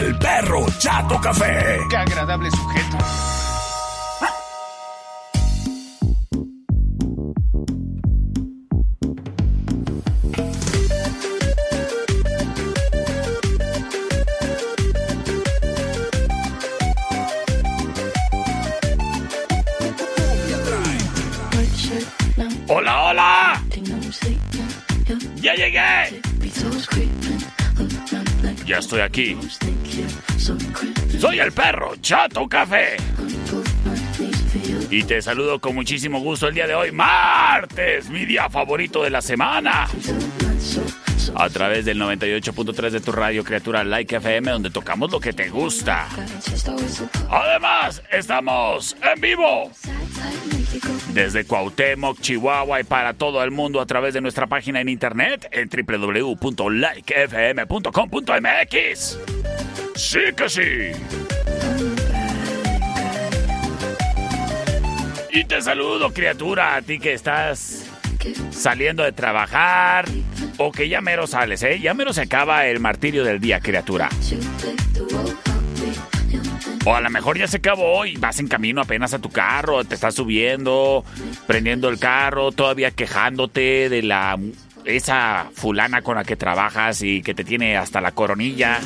del perro Chato Café. Qué agradable sujeto. ¡Hola, hola! ¡Ya llegué! Ya estoy aquí. Soy el perro Chato Café. Y te saludo con muchísimo gusto el día de hoy, martes, mi día favorito de la semana. A través del 98.3 de tu radio criatura Like FM, donde tocamos lo que te gusta. Además, estamos en vivo desde Cuauhtémoc, Chihuahua y para todo el mundo a través de nuestra página en internet en www.likefm.com.mx. Sí que sí. Y te saludo, criatura, a ti que estás saliendo de trabajar o que ya mero sales, ¿eh? Ya mero se acaba el martirio del día, criatura. O a lo mejor ya se acabó hoy, vas en camino apenas a tu carro, te estás subiendo, prendiendo el carro, todavía quejándote de la esa fulana con la que trabajas y que te tiene hasta la coronilla.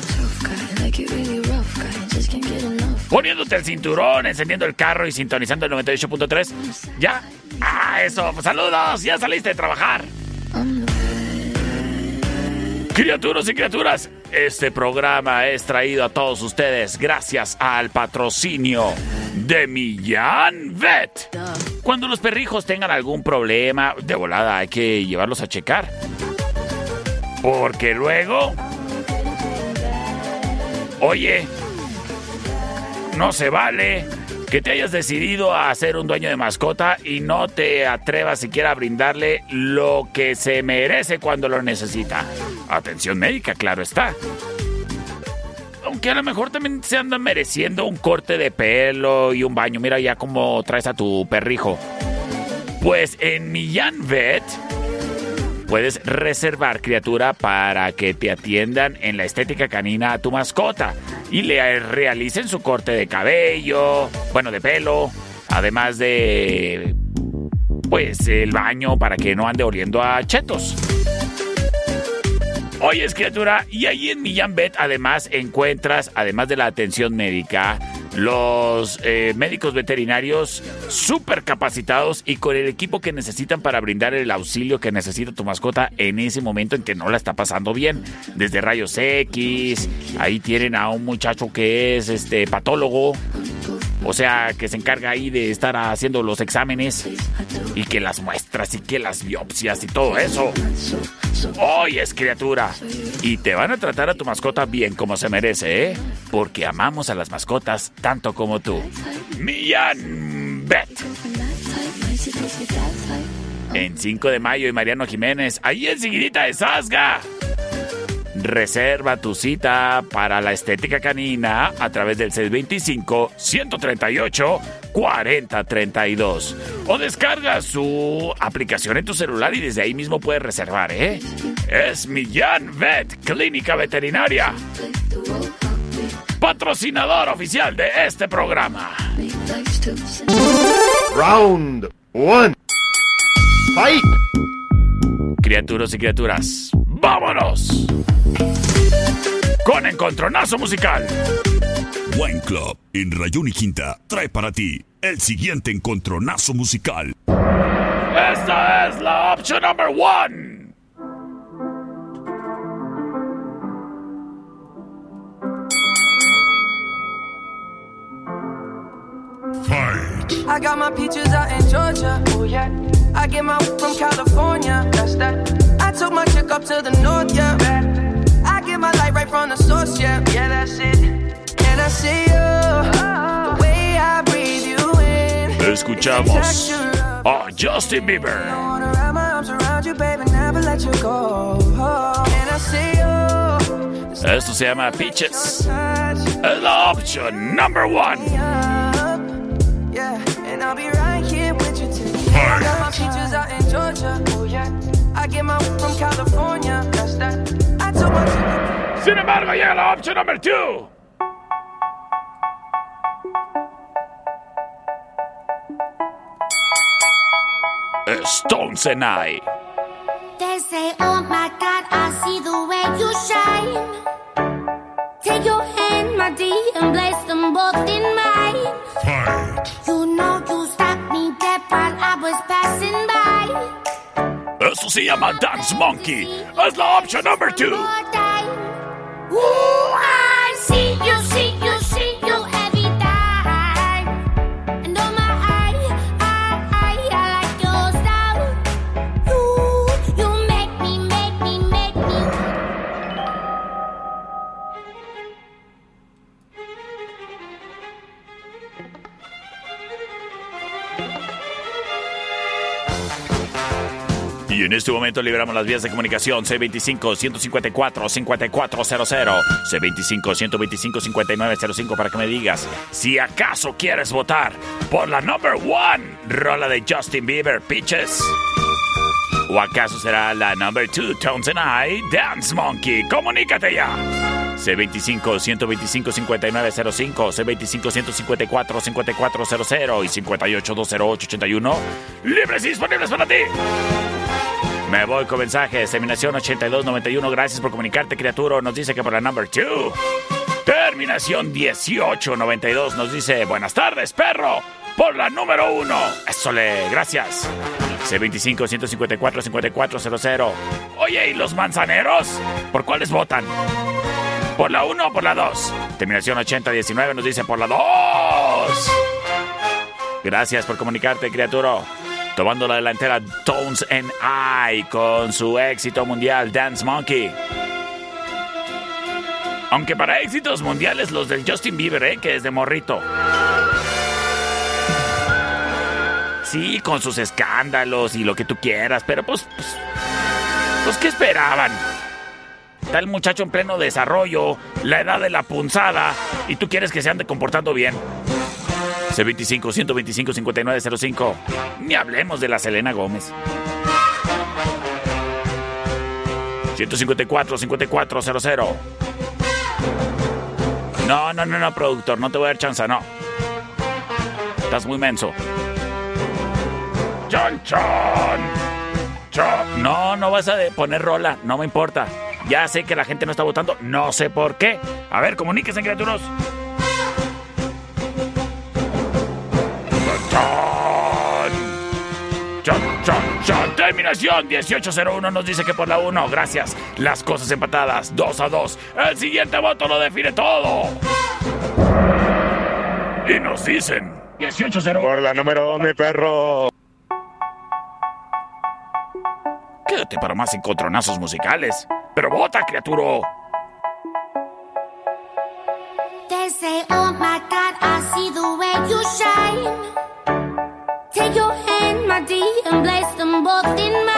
Poniéndote el cinturón, encendiendo el carro y sintonizando el 98.3. ¿Ya? Ah, eso. Saludos, ya saliste de trabajar. Criaturas y criaturas, este programa es traído a todos ustedes gracias al patrocinio de Millán Vet. Cuando los perrijos tengan algún problema, de volada hay que llevarlos a checar. Porque luego... Oye, no se vale que te hayas decidido a ser un dueño de mascota y no te atrevas siquiera a brindarle lo que se merece cuando lo necesita. Atención médica, claro está. Aunque a lo mejor también se anda mereciendo un corte de pelo y un baño. Mira ya cómo traes a tu perrijo. Pues en Millán Vet puedes reservar criatura para que te atiendan en la estética canina a tu mascota y le realicen su corte de cabello, bueno, de pelo, además de pues el baño para que no ande oliendo a chetos. Oye, criatura, y ahí en Millán además encuentras, además de la atención médica, los eh, médicos veterinarios súper capacitados y con el equipo que necesitan para brindar el auxilio que necesita tu mascota en ese momento en que no la está pasando bien. Desde rayos X, ahí tienen a un muchacho que es este patólogo, o sea, que se encarga ahí de estar haciendo los exámenes y que las muestras y que las biopsias y todo eso. Hoy es criatura. Y te van a tratar a tu mascota bien como se merece, ¿eh? Porque amamos a las mascotas tanto como tú. Millán Bet. En 5 de mayo y Mariano Jiménez, ahí enseguidita de Sasga. Reserva tu cita para la estética canina a través del 625-138-4032. O descarga su aplicación en tu celular y desde ahí mismo puedes reservar, ¿eh? Es Millán Vet, Clínica Veterinaria. Patrocinador oficial de este programa. Round one. Fight. Criaturas y criaturas, ¡vámonos! Con encontronazo musical. Wine Club en Rayón y Quinta trae para ti el siguiente encontronazo musical. Esta es la opción number one. Fight. I got my peaches out in Georgia. Oh yeah. I get my from California. That's that. I took my chick up to the north, yeah. I get my light right from the source, yeah. Yeah, that's it. And I see you. The way I breathe you in. Escuchamos a Justin Bieber. I wanna wrap my arms around you, baby, never let you go. And I see you. Esto se llama Peaches. Touch Es la opción number one. Yeah, and I'll be right here with you too. I got my peaches out in Georgia. Oh yeah. I get my from California. That's that. I took my chick up Sin embargo, llega la opción number two. Stones and I. They say, oh my God, I see the way you shine. Take your hand, my dear, and place them both in mine. Fight. You know you stopped me dead while I was passing by also se llama Dance Monkey. Es la opción número 2. En este momento liberamos las vías de comunicación C25-154-5400, C25-125-5905 para que me digas si acaso quieres votar por la number one rola de Justin Bieber, Peaches. ¿O acaso será la number two, Tones and I, Dance Monkey? ¡Comunícate ya! C25-125-5905, C25-154-5400 y 58-208-81. Libres y disponibles para ti. Me voy con mensajes. Terminación 8291. Gracias por comunicarte, criatura. Nos dice que por la number 2. Terminación 1892 nos dice buenas tardes, perro. Por la número 1. Eso le, gracias. C25 154 5400. Oye, ¿y los manzaneros? ¿Por cuáles votan? ¿Por la 1 o por la 2? Terminación 8019 nos dice por la 2. Gracias por comunicarte, criatura. Tomando la delantera Tones and I con su éxito mundial Dance Monkey. Aunque para éxitos mundiales los del Justin Bieber, ¿eh? que es de morrito. Sí, con sus escándalos y lo que tú quieras, pero pues... Pues, pues ¿qué esperaban? Está el muchacho en pleno desarrollo, la edad de la punzada, y tú quieres que se ande comportando bien. C25 125 5905. Ni hablemos de la Selena Gómez. 154 5400. No, no, no, no, productor, no te voy a dar chance, no. Estás muy menso. ¡Chon, chon! ¡Chon! No, no vas a poner rola, no me importa. Ya sé que la gente no está votando, no sé por qué. A ver, comuníquense, criaturas. Terminación 1801 nos dice que por la 1, gracias. Las cosas empatadas, 2 a 2. El siguiente voto lo define todo. Y nos dicen 1801. Por la número 2, mi perro. Quédate para más encontronazos musicales. Pero vota, criatura. They say, oh my God, I see the way you shine. Take your hand, my dear, and place them both in mine.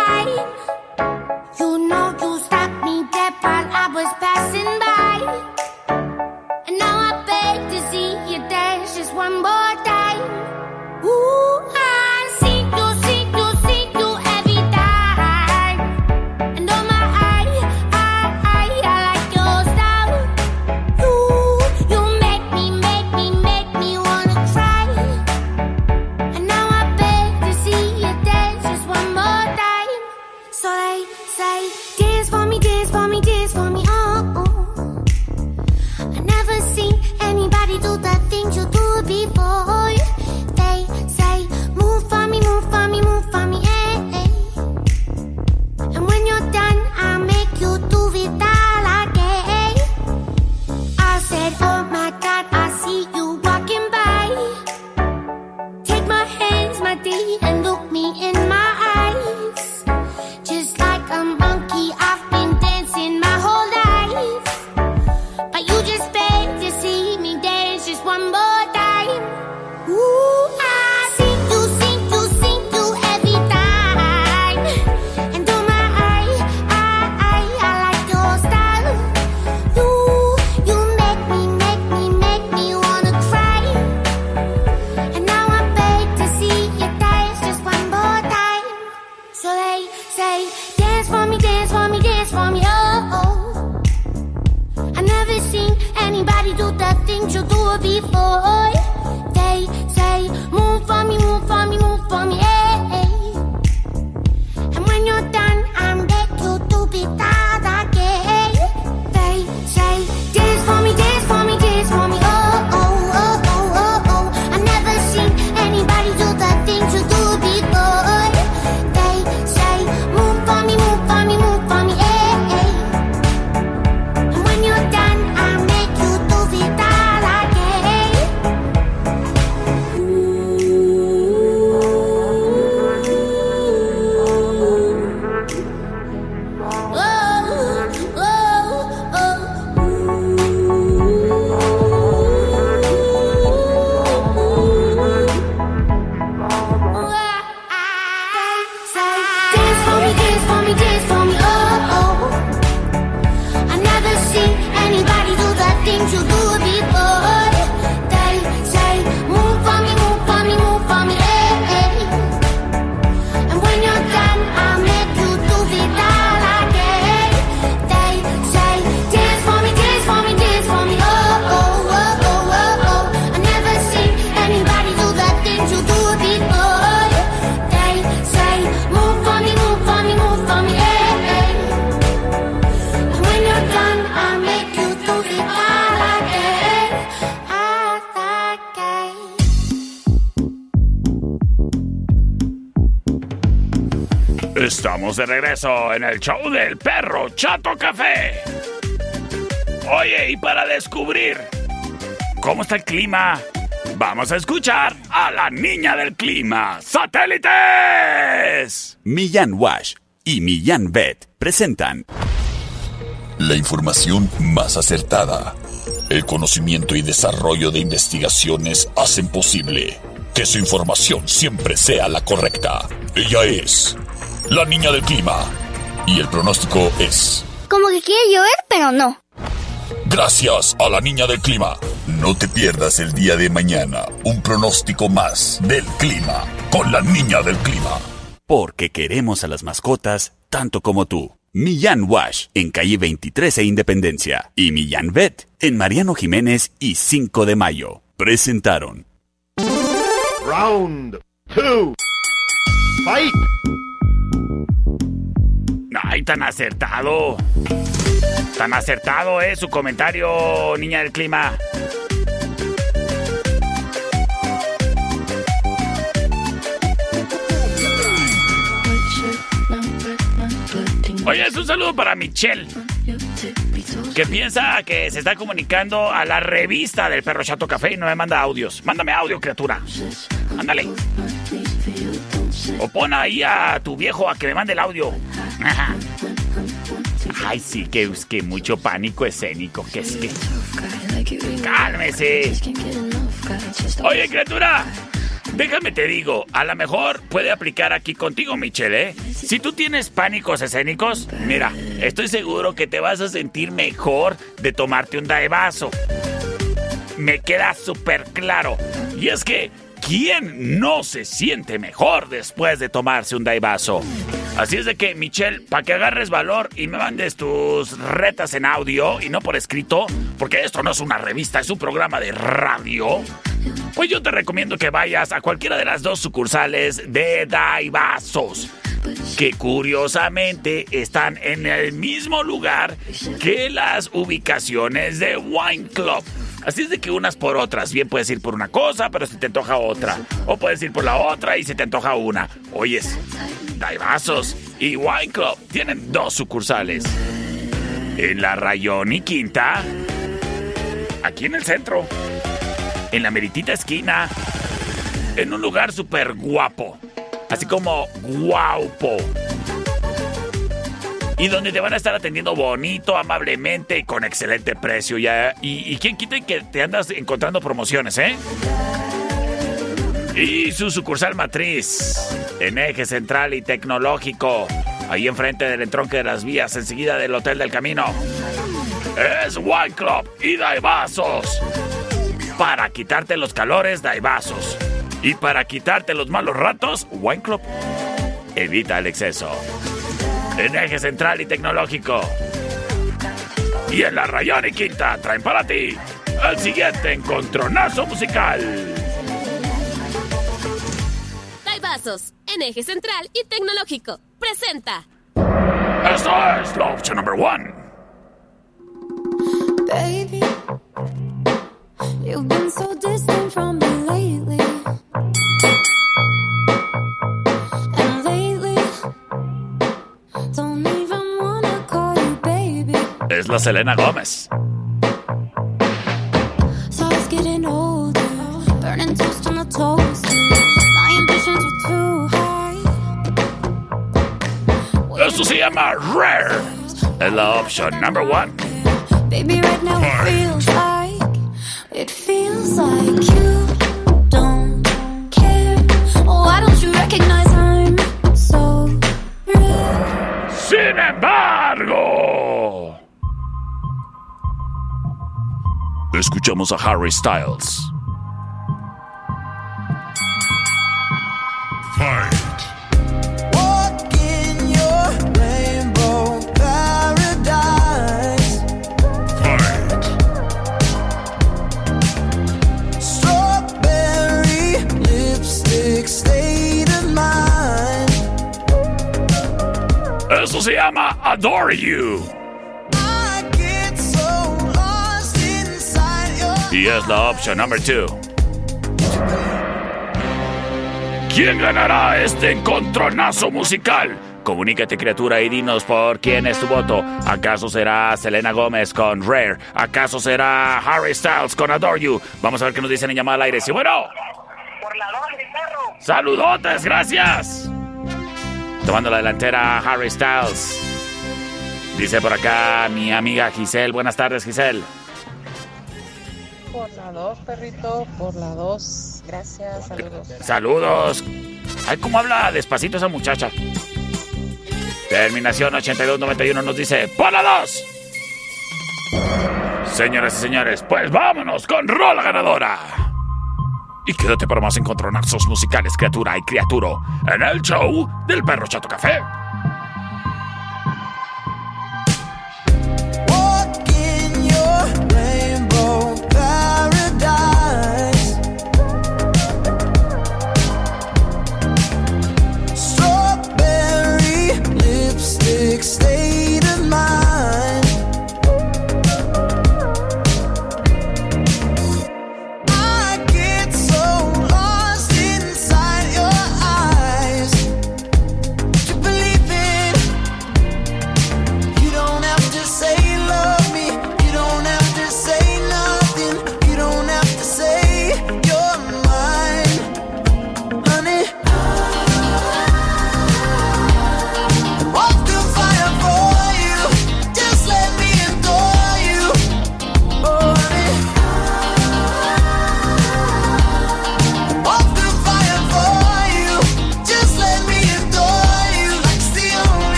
En el show del perro Chato Café. Oye, y para descubrir cómo está el clima, vamos a escuchar a la niña del clima, satélites. Millán Wash y Millán Vet presentan la información más acertada. El conocimiento y desarrollo de investigaciones hacen posible que su información siempre sea la correcta. Ella es la niña del clima y el pronóstico es... Como que quiere llover, pero no. Gracias a la niña del clima. No te pierdas el día de mañana un pronóstico más del clima con la niña del clima. Porque queremos a las mascotas tanto como tú. Millán Wash en calle 23 e Independencia y Millán Vet en Mariano Jiménez y 5 de Mayo. Presentaron. Round 2. Fight. Ay, tan acertado. Tan acertado es su comentario, niña del clima. Oye, es un saludo para Michelle, que piensa que se está comunicando a la revista del Perro Chato Café y no me manda audios. Mándame audio, criatura. Ándale. O pon ahí a tu viejo a que me mande el audio. Ay, sí, que es que mucho pánico escénico, que es que... Cálmese. Oye, criatura, déjame te digo, a lo mejor puede aplicar aquí contigo, Michelle, ¿eh? Si tú tienes pánicos escénicos, mira, estoy seguro que te vas a sentir mejor de tomarte un daevaso. Me queda súper claro. Y es que, ¿quién no se siente mejor después de tomarse un daevaso? Así es de que, Michelle, para que agarres valor y me mandes tus retas en audio y no por escrito, porque esto no es una revista, es un programa de radio, pues yo te recomiendo que vayas a cualquiera de las dos sucursales de Daibazos, que curiosamente están en el mismo lugar que las ubicaciones de Wine Club. Así es de que unas por otras, bien puedes ir por una cosa, pero se te antoja otra. O puedes ir por la otra y se te antoja una. Oyes, Daibazos y Wine Club tienen dos sucursales. En la Rayón y Quinta, aquí en el centro, en la meritita esquina, en un lugar súper guapo, así como guaupo. Y donde te van a estar atendiendo bonito, amablemente y con excelente precio. Y, y quién quita que te andas encontrando promociones, ¿eh? Y su sucursal matriz, en eje central y tecnológico, ahí enfrente del entronque de las vías, enseguida del Hotel del Camino. Es Wine Club y Daibazos. Para quitarte los calores, Daibazos. Y para quitarte los malos ratos, Wine Club. Evita el exceso. En eje central y tecnológico. Y en la Rayón y Quinta traen para ti el siguiente encontronazo musical. Daibazos, en eje central y tecnológico. Presenta. Eso es la opción number one. Baby, you've been so distant from Es la Selena Gómez. So I was getting older, burning toast on the toaster. My ambitions were too high. Esto se llama Rare. Es la opción number one. Baby, right now it feels like, it feels like you don't care. Why don't you recognize I'm so? Sin embargo, escuchamos a Harry Styles. Mind. Eso se llama Adore You. Y es la opción number two. ¿Quién ganará este encontronazo musical Comunícate, criatura, y dinos por quién es tu voto. ¿Acaso será Selena Gómez con Rare? ¿Acaso será Harry Styles con Adore You? Vamos a ver qué nos dicen en llamada al aire. Sí, bueno. Por la mi perro. Saludotes, gracias. Tomando la delantera Harry Styles. Dice por acá mi amiga Giselle. Buenas tardes, Giselle. Por la dos, perrito, por la dos. Gracias, saludos. Saludos. Ay, cómo habla despacito esa muchacha. Terminación 8291 nos dice, ¡por la 2! Señoras y señores, pues vámonos con Rola Ganadora. Y quédate para más encontronazos musicales, criatura y criaturo, en el show del Perro Chato Café.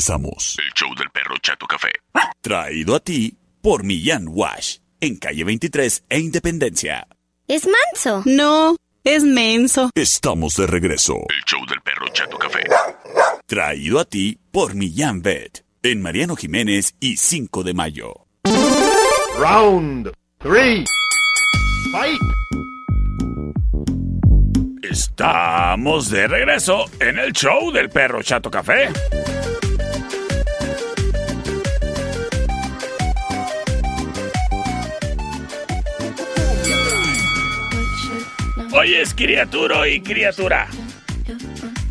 Regresamos. El show del perro Chato Café. Traído a ti por Millán Wash. En calle 23 e Independencia. ¿Es manso? No, es menso. Estamos de regreso. El show del perro Chato Café. Traído a ti por Millán Vet. En Mariano Jiménez y 5 de mayo. Round three. Fight. Estamos de regreso en el show del Perro Chato Café. Oye, es criatura y criatura.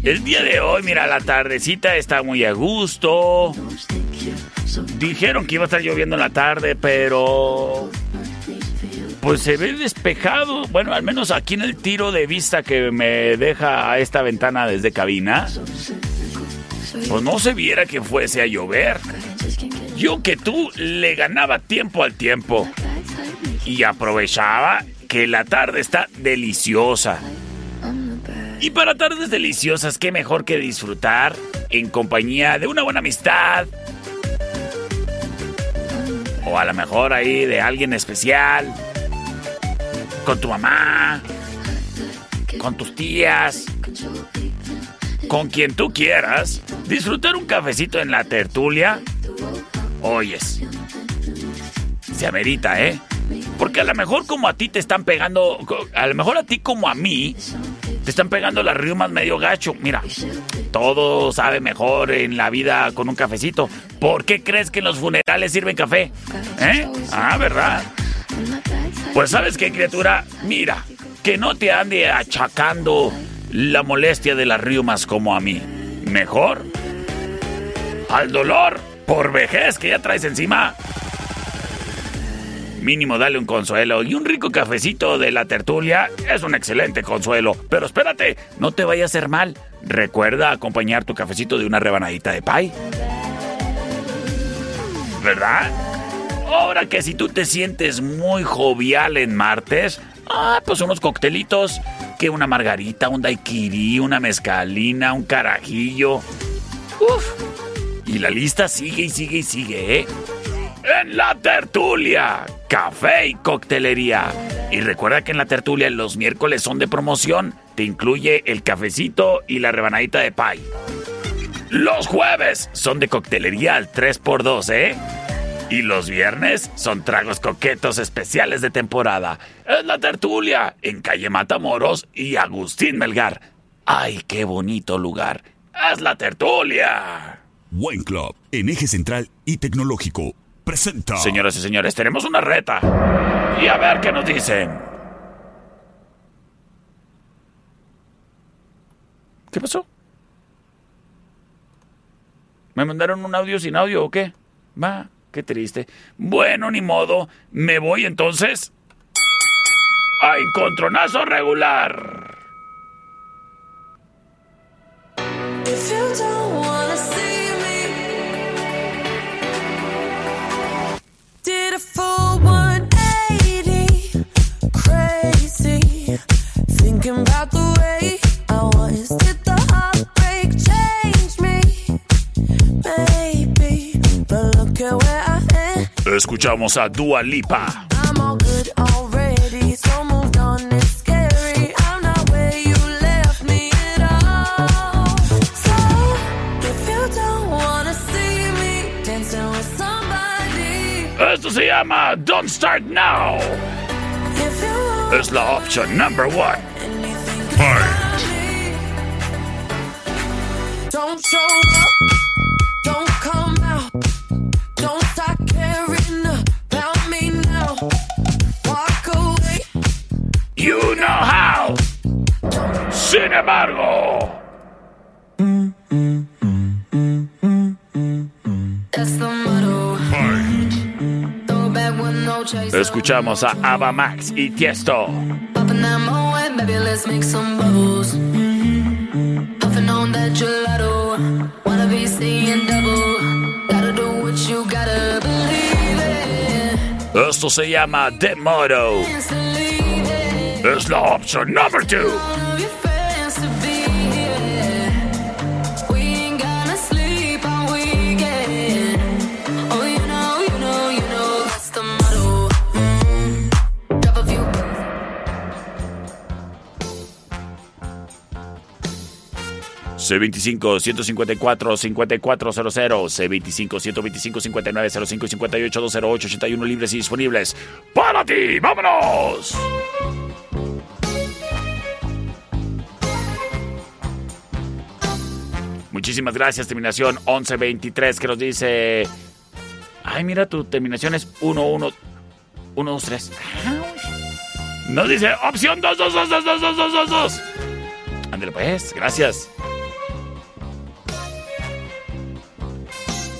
El día de hoy, mira, la tardecita está muy a gusto. Dijeron que iba a estar lloviendo en la tarde, pero pues se ve despejado. Bueno, al menos aquí en el tiro de vista que me deja esta ventana desde cabina. Pues no se viera que fuese a llover. Yo que tú le ganaba tiempo al tiempo. Y aprovechaba que la tarde está deliciosa. Y para tardes deliciosas, qué mejor que disfrutar en compañía de una buena amistad. O a lo mejor ahí de alguien especial. Con tu mamá. Con tus tías. Con quien tú quieras. Disfrutar un cafecito en la tertulia. Oyes. Se amerita, ¿eh? Porque a lo mejor como a ti te están pegando, a lo mejor a ti como a mí, te están pegando las riumas medio gacho. Mira, todo sabe mejor en la vida con un cafecito. ¿Por qué crees que en los funerales sirven café? ¿Eh? Ah, ¿verdad? Pues sabes qué, criatura, mira, que no te ande achacando la molestia de las riumas como a mí. Mejor al dolor por vejez que ya traes encima. Mínimo dale un consuelo y un rico cafecito de la tertulia es un excelente consuelo. Pero espérate, no te vaya a hacer mal. Recuerda acompañar tu cafecito de una rebanadita de pay. ¿Verdad? Ahora que si tú te sientes muy jovial en martes, ah, pues unos coctelitos, que una margarita, un daiquiri, una mezcalina, un carajillo. Uf. Y la lista sigue y sigue y sigue, ¿eh? En la tertulia, café y coctelería. Y recuerda que en la tertulia los miércoles son de promoción. Te incluye el cafecito y la rebanadita de pay. Los jueves son de coctelería al 3x2, ¿eh? Y los viernes son tragos coquetos especiales de temporada. Es la tertulia en calle Matamoros y Agustín Melgar. ¡Ay, qué bonito lugar! ¡Es la tertulia! Wine Club, en eje central y tecnológico, presenta. Señoras y señores, tenemos una reta. Y a ver qué nos dicen. ¿Qué pasó? ¿Me mandaron un audio sin audio o qué? Va, qué triste. Bueno, ni modo. Me voy entonces. A encontronazo regular. If you don't wanna me dancing with somebody, Esto se llama Don't Start Now. if you want Es la opción number one. anything, Fight. escuchamos a Ava Max y Tiesto. Esto se llama The Motto. Es la opción número 2. C25 154 5400 C25 125 59 05 58 208 81 libres y disponibles para ti. ¡Vámonos! Muchísimas gracias, terminación 1123 que nos dice... Ay, mira, tu terminación es 11... 123. Nos dice opción 2, 2, 2, 2, 2, 2, 2, 2, 2. Ándale pues, gracias.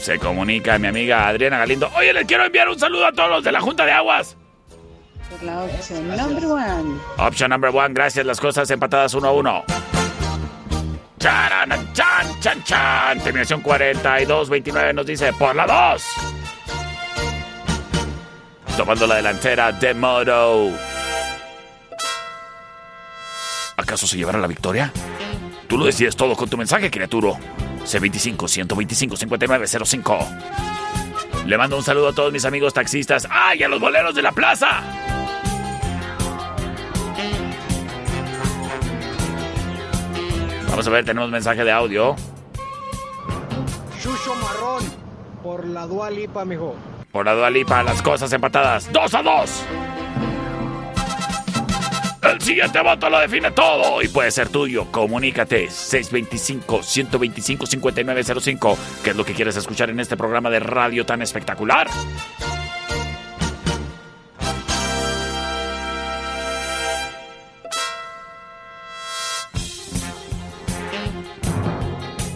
Se comunica mi amiga Adriana Galindo. Oye, les quiero enviar un saludo a todos los de la Junta de Aguas. Por la opción number one. Option number one, gracias. Las cosas empatadas 1 a 1. Charan, chan, chan, chan. Terminación 42-29 nos dice por la 2. Tomando la delantera de Moto. ¿Acaso se llevará la victoria? Tú lo decides todo con tu mensaje, criaturo. C25-125-5905. Le mando un saludo a todos mis amigos taxistas. ¡Ay, a los boleros de la plaza! Vamos a ver, tenemos mensaje de audio. Chucho Marrón, por la Dualipa, mijo. Por la Dualipa, las cosas empatadas. ¡Dos a dos! El siguiente voto lo define todo y puede ser tuyo. Comunícate 625-125-5905. ¿Qué es lo que quieres escuchar en este programa de radio tan espectacular?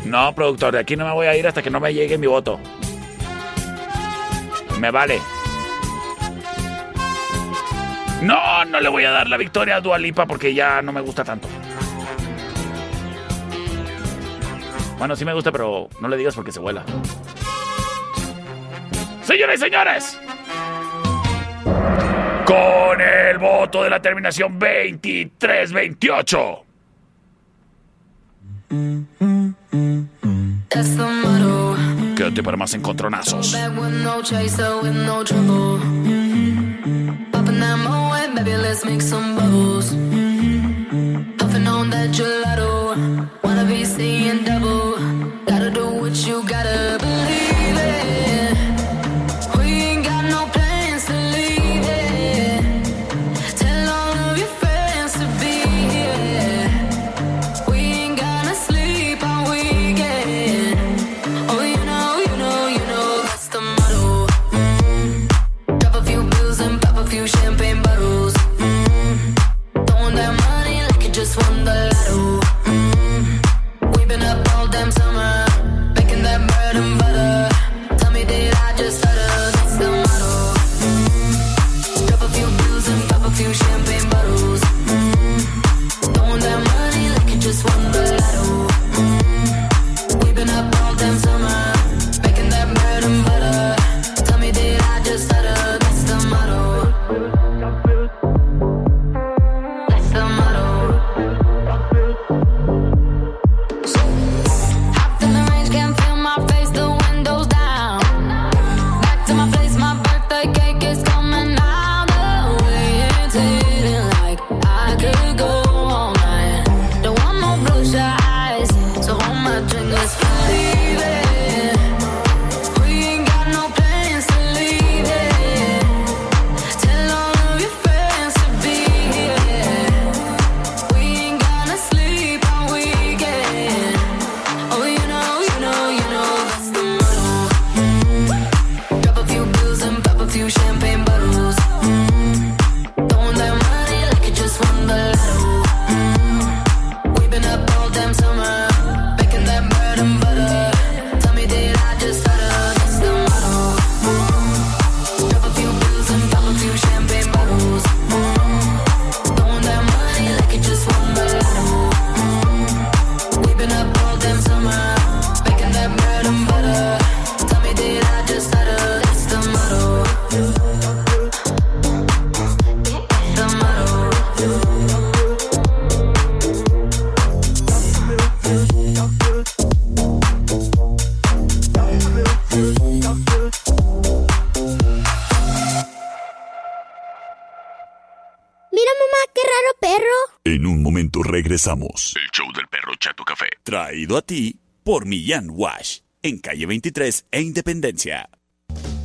No, productor, de aquí no me voy a ir hasta que no me llegue mi voto. Me vale. No, no le voy a dar la victoria a Dualipa porque ya no me gusta tanto. Bueno, sí me gusta, pero no le digas porque se vuela. Señoras y señores, con el voto de la terminación 23-28. Quédate para más encontronazos. Baby, let's make some bubbles. Puffing on that gelato, wanna be seeing double. Regresamos. El show del perro Chato Café. Traído a ti por Millán Wash. En calle 23 e Independencia.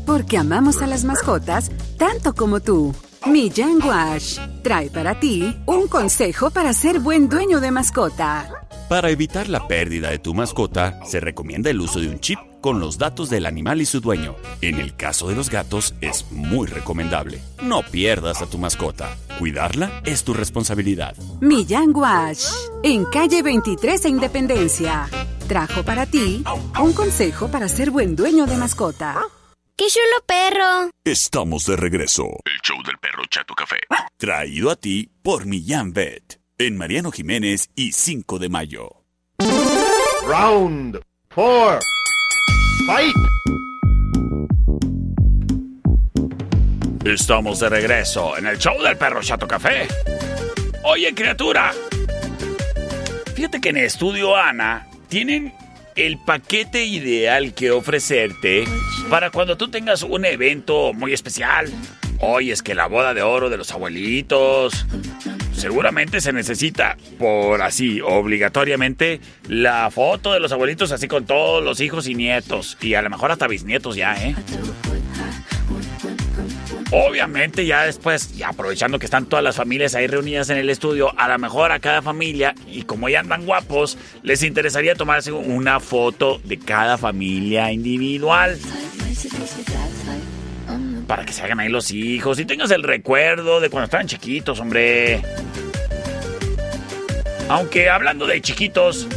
Porque amamos a las mascotas tanto como tú. Millán Wash trae para ti un consejo para ser buen dueño de mascota. Para evitar la pérdida de tu mascota, se recomienda el uso de un chip con los datos del animal y su dueño. En el caso de los gatos, es muy recomendable. No pierdas a tu mascota. Cuidarla es tu responsabilidad. Millán Wash en calle 23 e Independencia. Trajo para ti un consejo para ser buen dueño de mascota. ¡Qué chulo perro! Estamos de regreso. El show del perro Chato Café. Traído a ti por Millán Vet. En Mariano Jiménez y 5 de mayo. Round 4. Fight. Estamos de regreso en el show del perro Chato Café. Oye, criatura. Fíjate que en Estudio Ana tienen el paquete ideal que ofrecerte para cuando tú tengas un evento muy especial. Hoy es que la boda de oro de los abuelitos. Seguramente se necesita, por así, obligatoriamente, la foto de los abuelitos así con todos los hijos y nietos. Y a lo mejor hasta bisnietos ya, ¿eh? Obviamente ya después, aprovechando que están todas las familias ahí reunidas en el estudio, a lo mejor a cada familia, y como ya andan guapos, les interesaría tomarse una foto de cada familia individual. Para que se hagan ahí los hijos y tengas el recuerdo de cuando estaban chiquitos, hombre. Aunque hablando de chiquitos,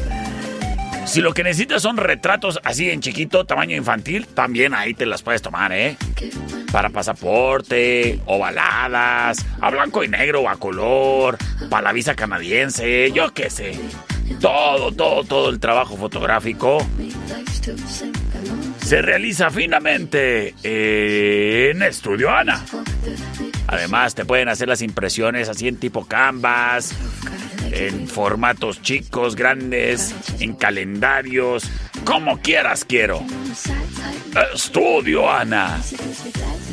si lo que necesitas son retratos así en chiquito, tamaño infantil, también ahí te las puedes tomar, ¿eh? Para pasaporte, ovaladas, a blanco y negro o a color, para la visa canadiense, yo qué sé. Todo, todo, todo el trabajo fotográfico se realiza finamente en Estudio Ana. Además, te pueden hacer las impresiones así en tipo canvas, en formatos chicos, grandes, en calendarios, como quieras quiero. Estudio Ana.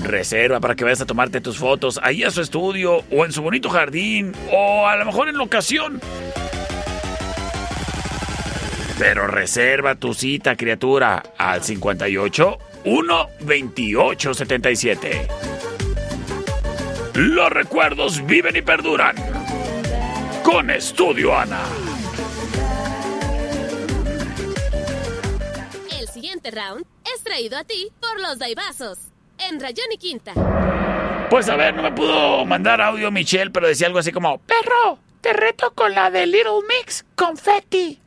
Reserva para que vayas a tomarte tus fotos ahí a su estudio o en su bonito jardín o a lo mejor en la ocasión. Pero reserva tu cita, criatura, al 58 1 28 77. Los recuerdos viven y perduran. Con Estudio Ana. El siguiente round es traído a ti por los Daibazos. En Rayón y Quinta. Pues a ver, no me pudo mandar audio Michelle, pero decía algo así como: Perro, te reto con la de Little Mix Confetti.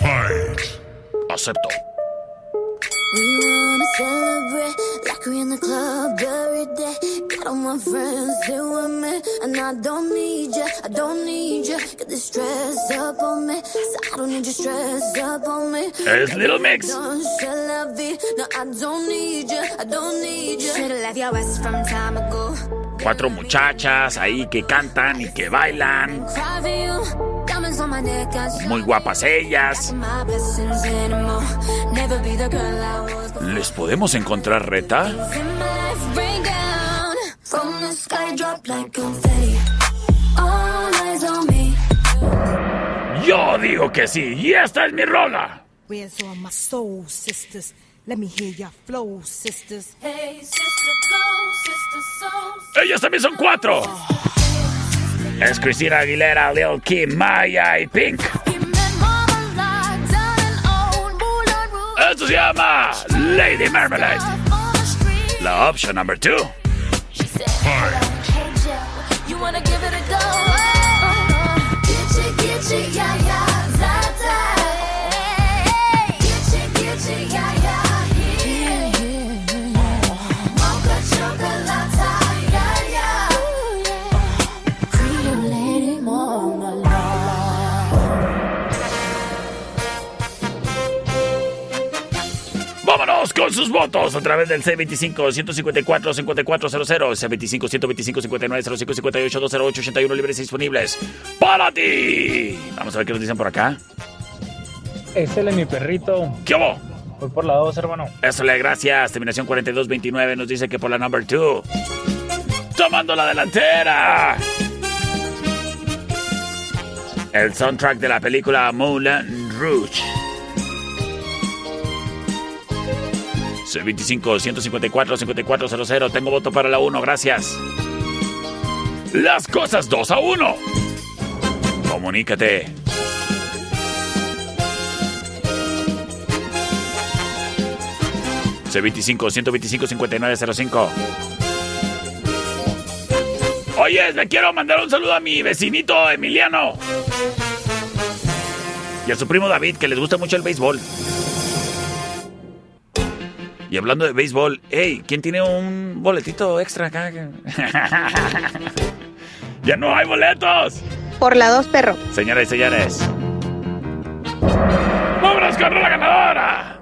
Fight. Acepto. We wanna celebrate like we in the club every day. Got all my friends here with me, and I don't need you, I don't need you. Get this stress up on me, so I don't need you stress up on me. Little Mix. No, I don't need you, I don't need you. Should've left your ass from time ago. Cuatro muchachas ahí que cantan y que bailan. Muy guapas ellas. ¿Les podemos encontrar reta? Yo digo que sí, y esta es mi rola. Where's all my soul sisters? Let me hear your flow, sisters. Hey, sister, go, sister, soul. Ellas también son cuatro. Es Cristina Aguilera, Lil Kim, Maya y Pink. Esto se llama Lady Marmalade. La opción number two. Con sus votos a través del C25-154-5400, C25-125-5905-58-208-81 libres y disponibles para ti. Vamos a ver qué nos dicen por acá. Este es mi perrito. ¿Qué hubo? Voy por la 2, hermano. Eso le gracias. Terminación 4229 nos dice que por la number 2. Tomando la delantera. El soundtrack de la película Moulin Rouge. 25-154-5400. Tengo voto para la 1, gracias. Las cosas 2 a 1. Comunícate. C25-125-5905. Oye, le quiero mandar un saludo a mi vecinito Emiliano. Y a su primo David, que les gusta mucho el béisbol. Y hablando de béisbol, hey, ¿quién tiene un boletito extra acá? ¡Ya no hay boletos! Por la dos, perro. Señoras y señores. ¡Vámonos con la ganadora!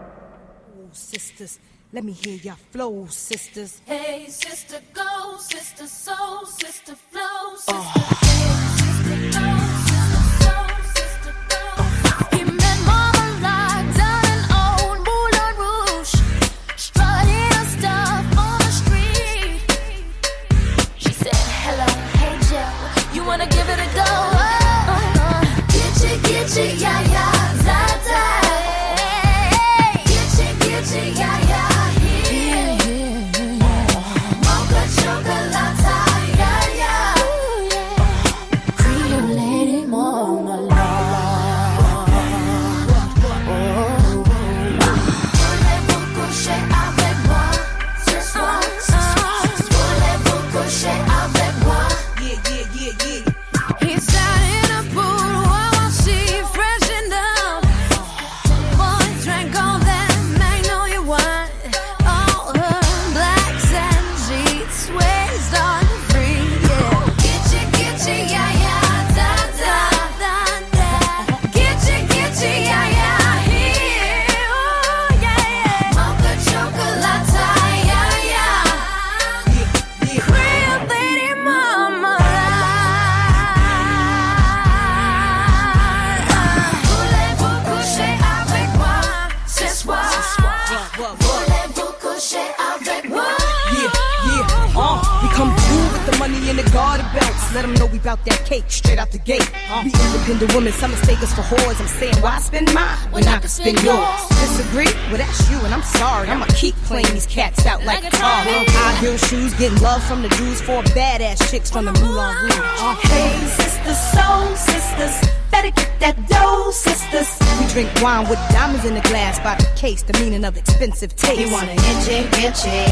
Oh, sisters, let me hear your flow, sisters. Hey, sister, go, taste. You wanna inch it, inch it.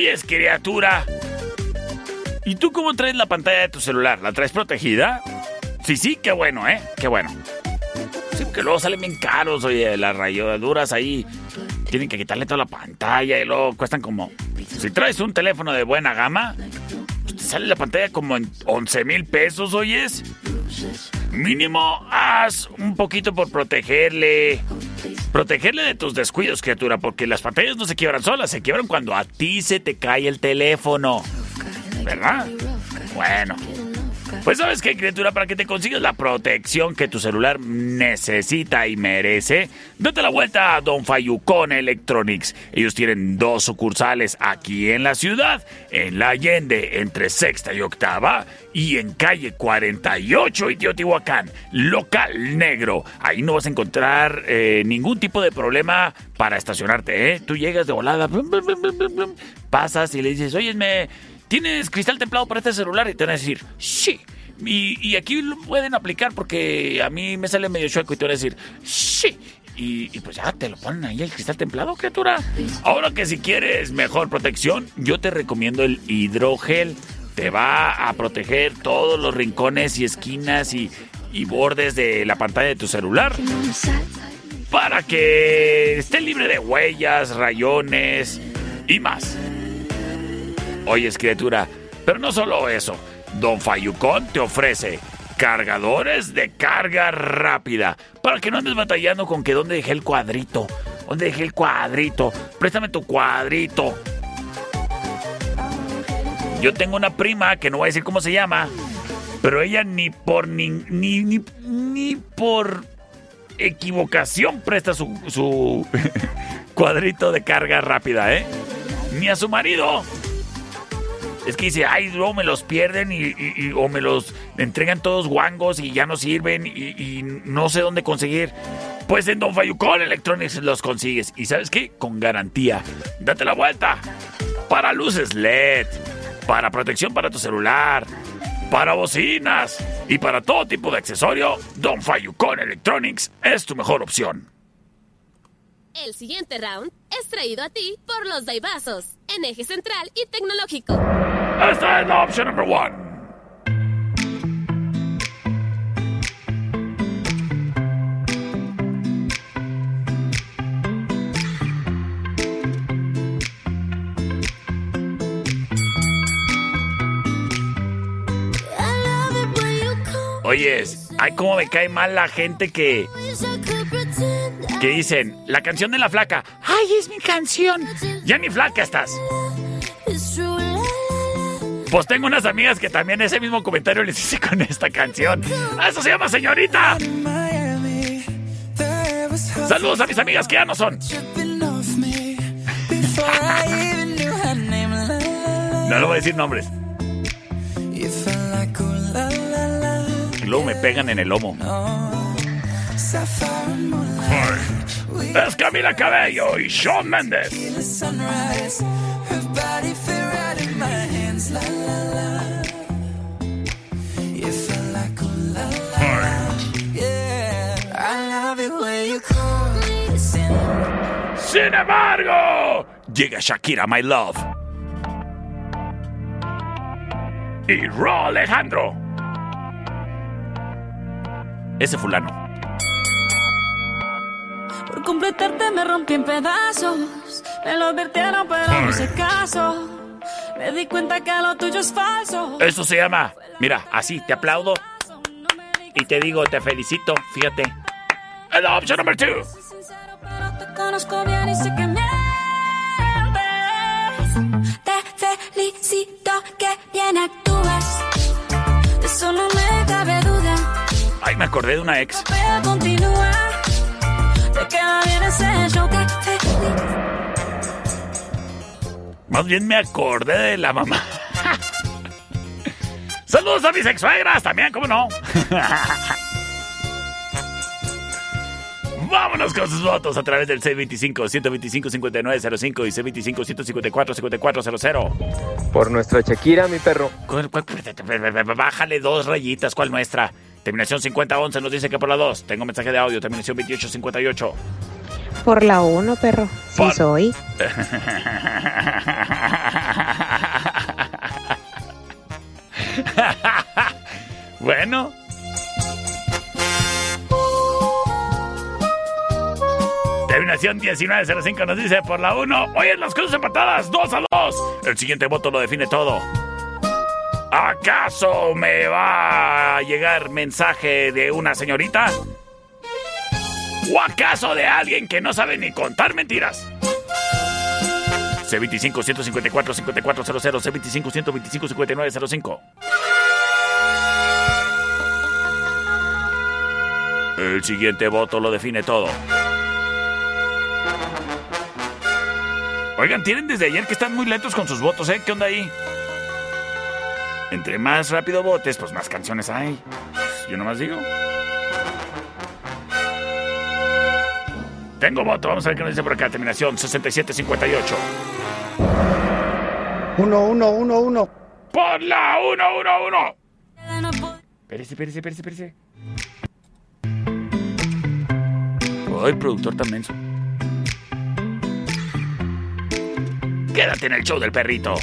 Oyes, criatura. ¿Y tú cómo traes la pantalla de tu celular? ¿La traes protegida? Sí, sí, qué bueno, ¿eh? Qué bueno. Sí, porque luego salen bien caros, oye, las rayaduras ahí. Tienen que quitarle toda la pantalla y luego cuestan como... Si traes un teléfono de buena gama, pues sale la pantalla como en 11 mil pesos, oyes. Mínimo, haz un poquito por protegerle. Protegerle de tus descuidos, criatura, porque las pantallas no se quiebran solas, se quiebran cuando a ti se te cae el teléfono. ¿Verdad? Bueno. Pues sabes qué, criatura, para que te consigas la protección que tu celular necesita y merece, date la vuelta a Don Fayucón Electronics. Ellos tienen dos sucursales aquí en la ciudad, en la Allende, entre sexta y octava, y en calle 48 y Teotihuacán, local negro. Ahí no vas a encontrar eh, ningún tipo de problema para estacionarte, ¿eh? Tú llegas de volada, pasas y le dices, oye, me ¿tienes cristal templado para este celular? Y te van a decir, sí. Y, aquí lo pueden aplicar porque a mí me sale medio chueco y te van a decir, sí. Y, y pues ya te lo ponen ahí el cristal templado, criatura. Ahora que si quieres mejor protección, yo te recomiendo el hidrogel. Te va a proteger todos los rincones y esquinas y, y bordes de la pantalla de tu celular para que esté libre de huellas, rayones y más. Oyes, criatura, pero no solo eso. Don Fayucón te ofrece cargadores de carga rápida para que no andes batallando con que dónde dejé el cuadrito. ¿Dónde dejé el cuadrito? Préstame tu cuadrito. Yo tengo una prima que no voy a decir cómo se llama, pero ella ni por ni, ni, ni, ni por equivocación presta su, su cuadrito de carga rápida, ¿eh? Ni a su marido. Es que dice, ay, luego me los pierden y, y- o me los entregan todos guangos y ya no sirven y, y no sé dónde conseguir. Pues en Don Fayucón Electronics los consigues. ¿Y sabes qué? Con garantía. Date la vuelta. Para luces LED, para protección para tu celular, para bocinas y para todo tipo de accesorio, Don Fayucón Electronics es tu mejor opción. El siguiente round es traído a ti por los Daibazos, en eje central y tecnológico. Esta es la opción number one. Oyes, ay, cómo me cae mal la gente que, que dicen, la canción de la flaca. Ay, es mi canción. Ya ni flaca estás. Pues tengo unas amigas que también ese mismo comentario les hice con esta canción. ¡Ah, Eso se llama señorita. Saludos a mis amigas que ya no son. No le voy a decir nombres. Y luego me pegan en el lomo. Es Camila Cabello y Shawn Mendes. Sin embargo, llega Shakira, my love. Y Ro Alejandro. Ese fulano. Por completarte me rompí en pedazos. Me lo advirtieron, pero no hice caso. Me di cuenta que lo tuyo es falso. Eso se llama. Mira, así, te aplaudo. Y te digo, te felicito. Fíjate. La opción number two. Te felicito que bien actúas. De eso no me cabe duda. Ay, me acordé de una ex. Continúa queda bien ese show que. Más bien me acordé de la mamá. Saludos a mis ex suegras también, ¿cómo no? Vámonos con sus votos a través del 625-125-5905 y 625-154-5400. Por nuestra Shakira, mi perro. Bájale dos rayitas, ¿cuál nuestra? Terminación 5011 nos dice que por la 2. Tengo mensaje de audio, terminación 2858. Por la 1, perro. Sí por... soy. bueno. Terminación 1905 nos dice por la 1. Hoy en las cosas empatadas, 2 a 2. El siguiente voto lo define todo. ¿Acaso me va a llegar mensaje de una señorita? ¿O acaso de alguien que no sabe ni contar mentiras? C25-154-5400, C25-125-5905. El siguiente voto lo define todo. Oigan, tienen desde ayer que están muy lentos con sus votos, ¿eh? ¿Qué onda ahí? Entre más rápido votes, pues más canciones hay. Pues, yo nomás digo. Tengo voto, vamos a ver qué nos dice por acá. Terminación 6758. 1, 1, 1, 1. Por la 1, 1, 1. Espérese, espérese, espérese, espérese. Ay, productor tan. Quédate en el show del perrito.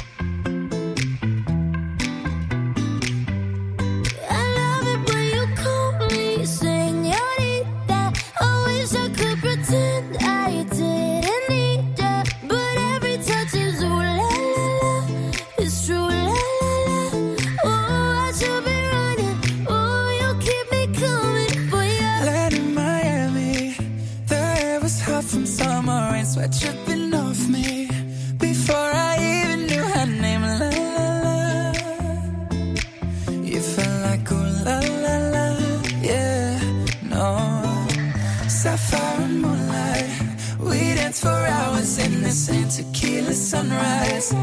and tequila sunrise.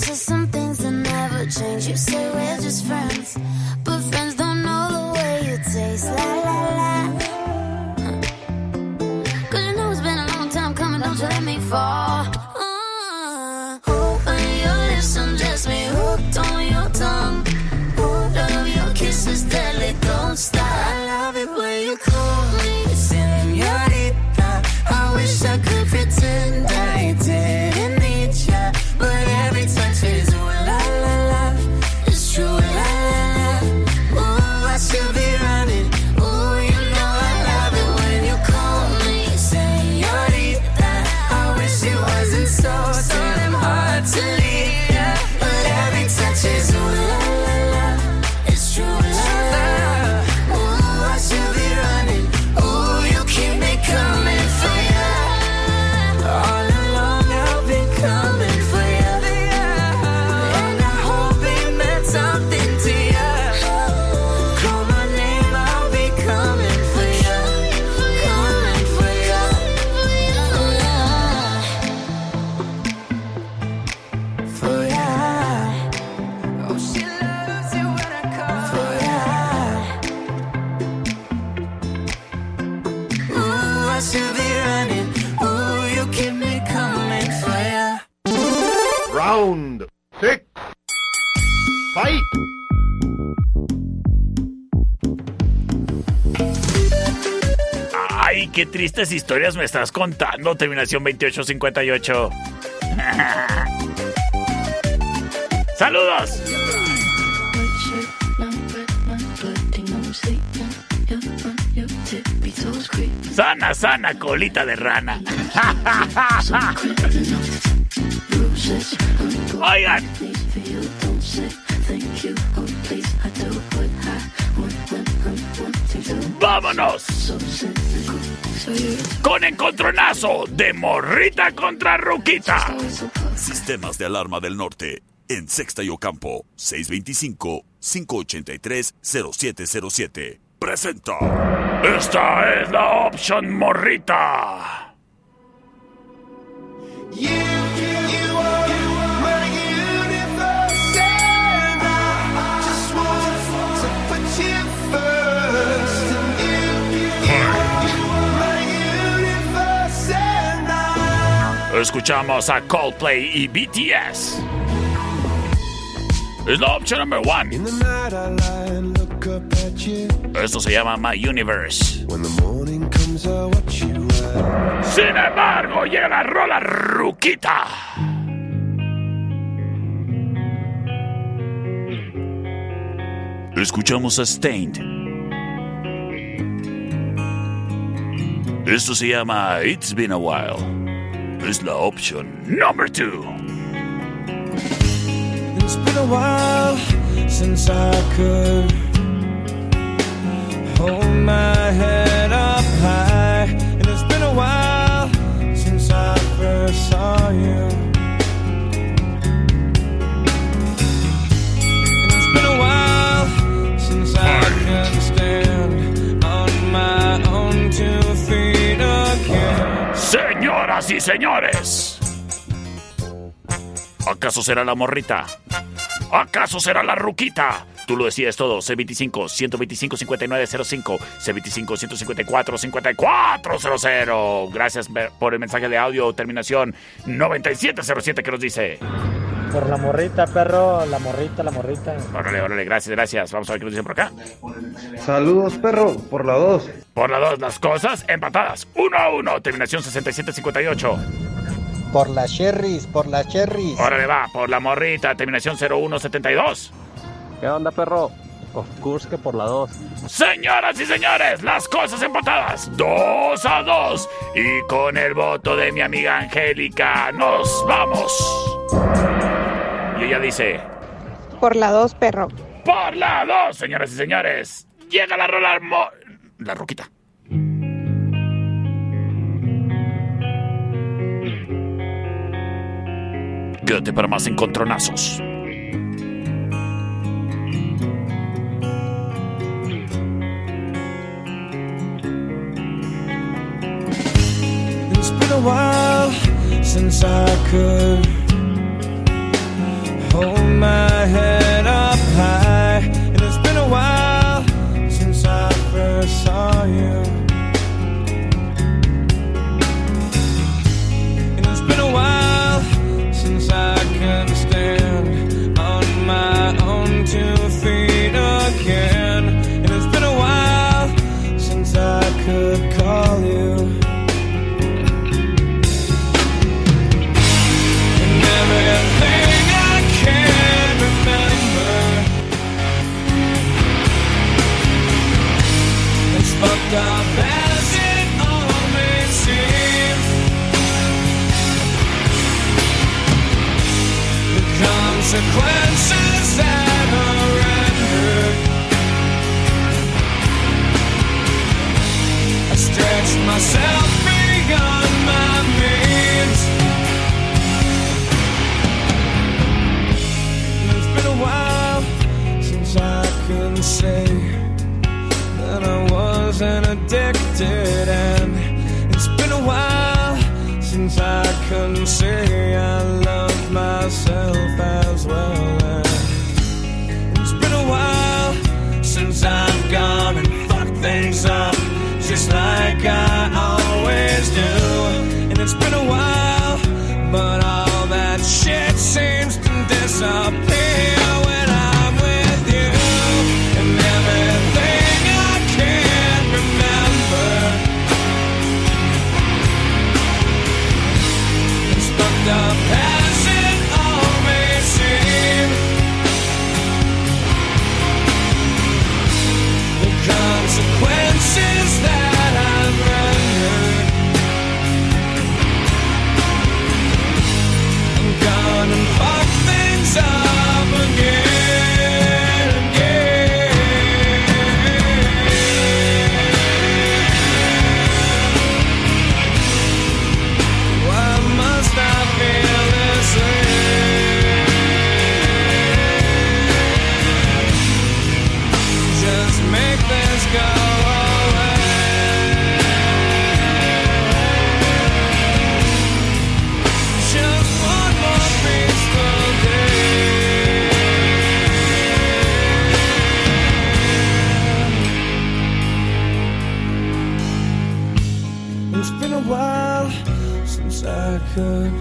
some things that never change. You say. fuertes historias me estás contando, terminación 2858. ¡Saludos! Sana, sana, colita de rana. Oigan. Vámonos. Con encontronazo de morrita contra ruquita. Sistemas de alarma del norte. En Sexta y Ocampo, 625-583-0707. Presenta. Esta es la opción morrita. Escuchamos a Coldplay y BTS. Es la opción number one. Esto se llama My Universe. Sin embargo, llega la rola ruquita. Escuchamos a Stained. Esto se llama It's Been a While. Es la opción number two. It's been a while since I could hold my head up high. And it's been a while since I first saw you. And it's been a while since I can stand on my own two feet again. Señoras y señores. ¿Acaso será la morrita? ¿Acaso será la ruquita? Tú lo decías todo. C25 125 5905 C25 154 5400. Gracias por el mensaje de audio. Terminación 9707 que nos dice. Por la morrita, perro, la morrita, la morrita. Órale, órale, gracias, gracias. Vamos a ver qué nos dicen por acá. Saludos, perro, por la 2. Por la 2, las cosas empatadas. 1 a 1, terminación 6758. Por las cherries, por las cherries. Órale, va, por la morrita, terminación 0172. ¿Qué onda, perro? Of course que por la 2. Señoras y señores, las cosas empatadas. 2 a 2. Y con el voto de mi amiga Angélica, nos vamos. Y ella dice... Por la 2, perro. Por la 2, señoras y señores. Llega la rola... mo- La roquita. Quédate para más encontronazos. It's been a while since I could hold my head could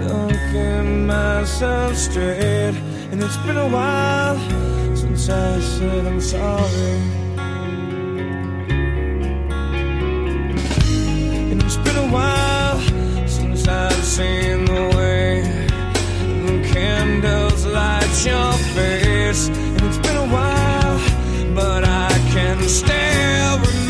look at myself straight. And it's been a while since I said I'm sorry. And it's been a while since I've seen the way the candles light your face. And it's been a while, but I can still remember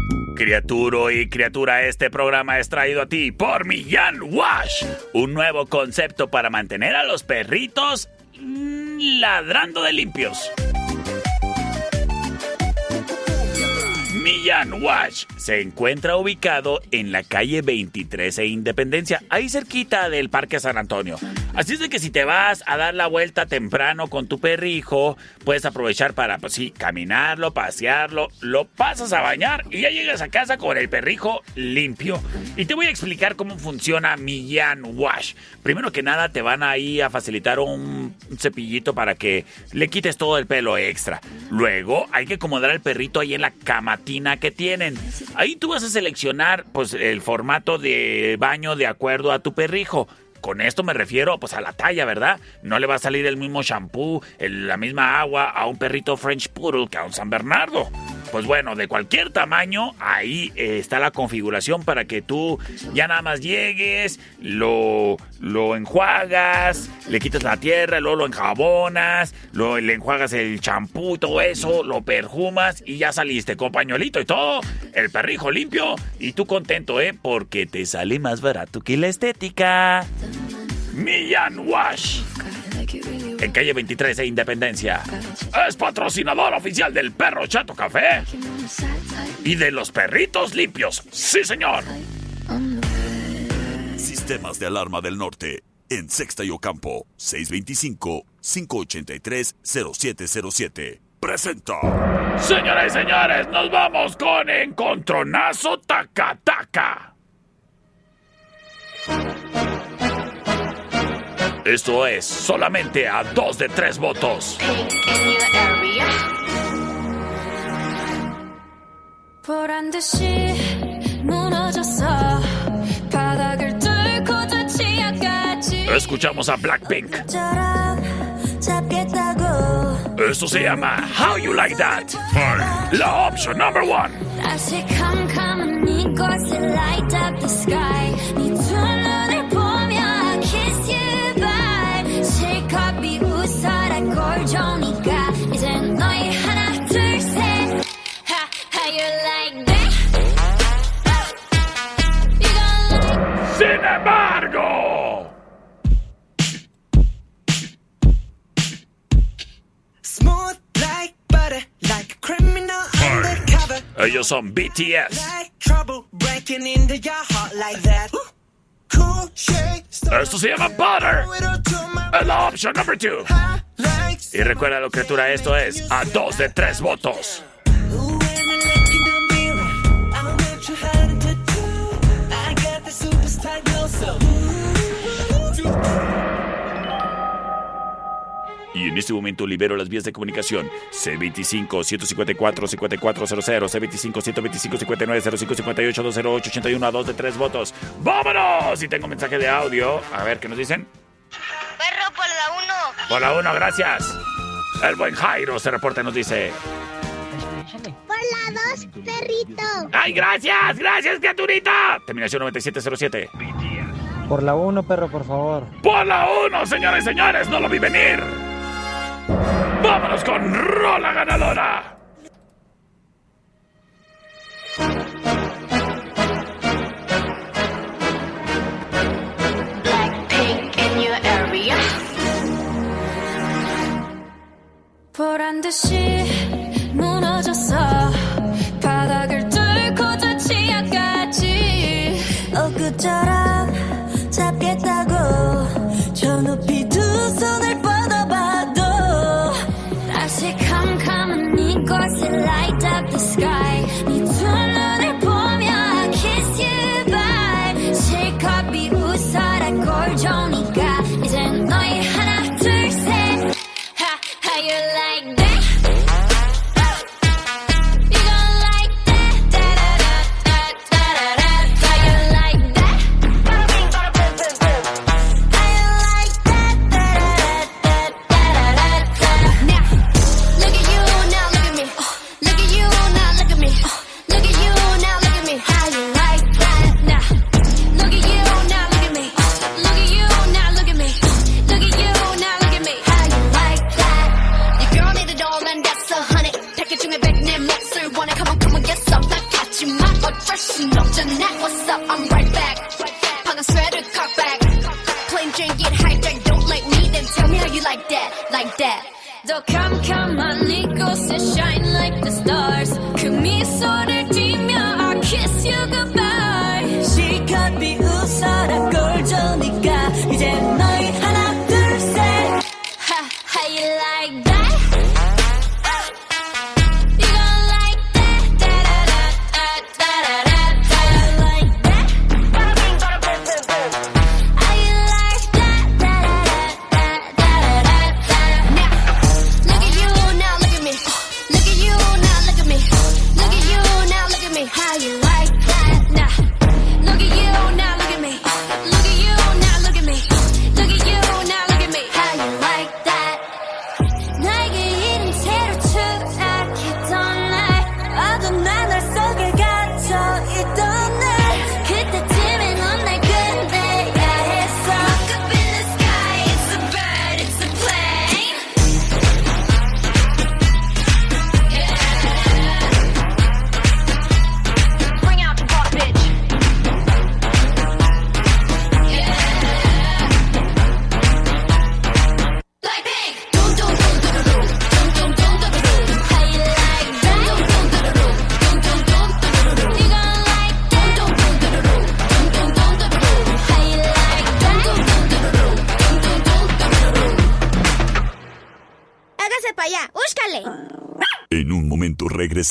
Criaturo y criatura, este programa es traído a ti por Millán Wash, un nuevo concepto para mantener a los perritos mm, ladrando de limpios. Millán Wash se encuentra ubicado en la calle 23 e Independencia, ahí cerquita del Parque San Antonio. Así es de que si te vas a dar la vuelta temprano con tu perrijo, puedes aprovechar para, pues sí, caminarlo, pasearlo, lo pasas a bañar y ya llegas a casa con el perrijo limpio. Y te voy a explicar cómo funciona Millán Wash. Primero que nada, te van ahí a facilitar un cepillito para que le quites todo el pelo extra. Luego, hay que acomodar al perrito ahí en la camatina que tienen. Ahí tú vas a seleccionar pues el formato de baño de acuerdo a tu perrijo. Con esto me refiero pues a la talla, ¿verdad? No le va a salir el mismo shampoo, el- la misma agua a un perrito French Poodle que a un San Bernardo. Pues bueno, de cualquier tamaño, ahí eh, está la configuración para que tú ya nada más llegues, lo, lo enjuagas, le quitas la tierra, luego lo enjabonas, lo, le enjuagas el champú, todo eso, lo perfumas y ya saliste con pañuelito y todo, el perrijo limpio y tú contento, ¿eh? Porque te sale más barato que la estética. Millán Wash. En calle 23 e Independencia. Es patrocinador oficial del perro Chato Café. Y de los perritos limpios. Sí, señor. Sistemas de alarma del norte. En Sexta y Ocampo. 625-583-0707. Presenta. Señoras y señores, nos vamos con Encontronazo Taca Taca. Esto es solamente a dos de tres votos. Escuchamos a Blackpink. Esto se llama How You Like That. La opción number one. 좋으니까 이젠 너희 하나 둘셋 How you like that You gonna like Sin embargo. Smooth like butter, like a criminal undercover. Ellos son BTS. Like trouble breaking into your heart like that. Cool shake, Esto se llama Butter. Es la opción number two. Y recuerda, criatura, esto es a dos de tres votos. Y en este momento libero las vías de comunicación. C25-154-5400, C25-125-5905-58, 208-81 a 2 de 3 votos. ¡Vámonos! Y tengo mensaje de audio. A ver, ¿qué nos dicen? Por la 1, gracias. El buen Jairo se reporta y nos dice... Por la 2, perrito. ¡Ay, gracias! ¡Gracias, criaturita! Terminación 9707. Por la 1, perro, por favor. Por la 1, señores y señores, no lo vi venir. Vámonos con Rola Ganadora. 보란 듯이 like that, like that. So come, come.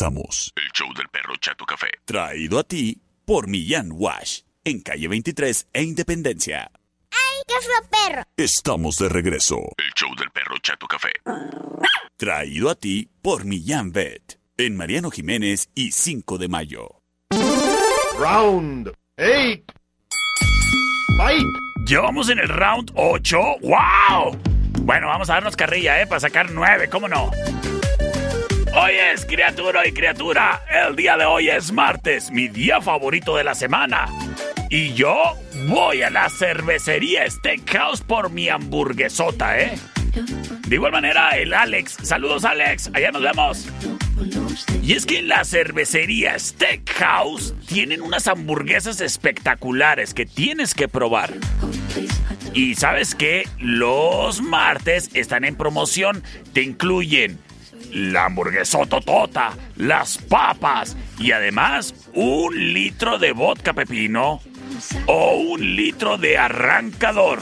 Regresamos. El show del perro Chato Café. Traído a ti por Millán Wash. En calle 23 e Independencia. ¡Ay, qué fue perro! Estamos de regreso. El show del perro Chato Café. Traído a ti por Millán Vet. En Mariano Jiménez y 5 de mayo. Round 8. Fight. Llevamos en el round 8. ¡Wow! Bueno, vamos a darnos carrilla, ¿eh? Para sacar 9, ¿cómo no? Hoy es criatura y criatura. El día de hoy es martes, mi día favorito de la semana. Y yo voy a la cervecería Steakhouse por mi hamburguesota, ¿eh? De igual manera, el Alex. Saludos, Alex. Allá nos vemos. Y es que en la cervecería Steakhouse tienen unas hamburguesas espectaculares que tienes que probar. Y sabes que los martes están en promoción. Te incluyen la hamburguesototota, las papas y además un litro de vodka pepino o un litro de arrancador.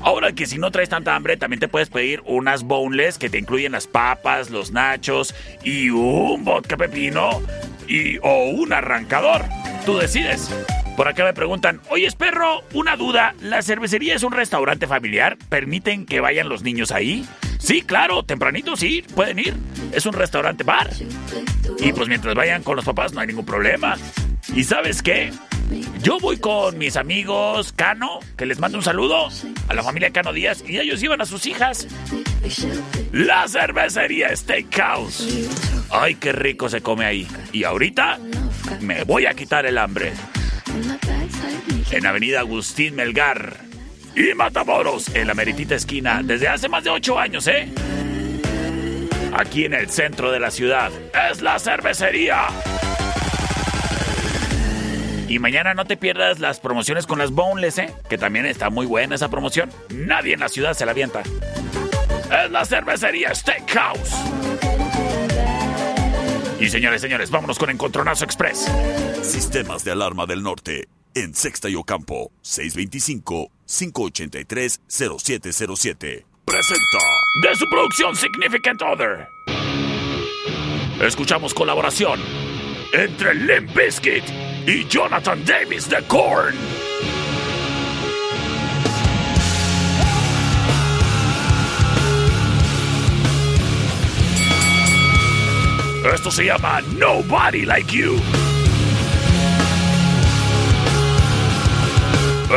Ahora que si no traes tanta hambre, también te puedes pedir unas boneless que te incluyen las papas, los nachos y un vodka pepino y o un arrancador. Tú decides. Por acá me preguntan, oye, perro, una duda, ¿la cervecería es un restaurante familiar? ¿Permiten que vayan los niños ahí? Sí, claro, tempranito sí, pueden ir. Es un restaurante bar. Y pues mientras vayan con los papás no hay ningún problema. ¿Y sabes qué? Yo voy con mis amigos Cano, que les mando un saludo a la familia Cano Díaz, y ellos iban a sus hijas. La cervecería Steakhouse. Ay, qué rico se come ahí. Y ahorita me voy a quitar el hambre. En Avenida Agustín Melgar y Matamoros, en la meritita esquina, desde hace más de ocho años, ¿eh? Aquí en el centro de la ciudad, es la cervecería. Y mañana no te pierdas las promociones con las Boneless, ¿eh? Que también está muy buena esa promoción. Nadie en la ciudad se la avienta. Es la cervecería Steakhouse. Y señores, señores, vámonos con Encontronazo Express. Sistemas de alarma del norte. En Sexta y Ocampo. 625-583-0707. Presenta de su producción Significant Other. Escuchamos colaboración entre Limp Bizkit y Jonathan Davis de Korn. Esto se llama Nobody Like You.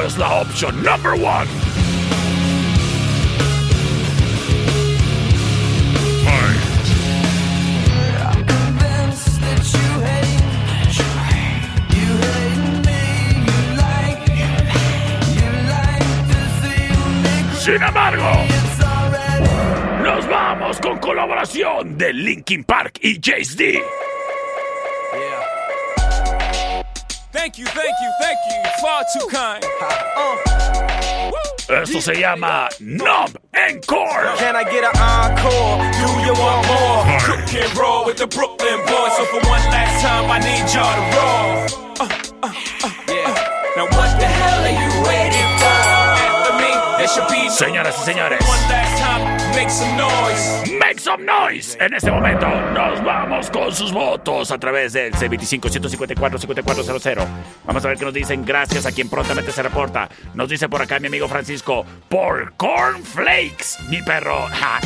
Es la opción number one. Sin embargo, nos vamos con colaboración de Linkin Park y Jace D. Thank you, thank you, thank you. Far too kind. Esto se llama Numb Encore. Can I get an encore? Do you want more? Cook and roll with the Brooklyn boys. So for one last time, I need y'all to roll. Uh, uh, uh, yeah. Now what the hell are you Señoras y señores. Make some noise. Make some noise. En este momento nos vamos con sus votos a través del C25-154-5400. Vamos a ver qué nos dicen. Gracias a quien prontamente se reporta. Nos dice por acá mi amigo Francisco. Por Cornflakes, mi perro. Ja.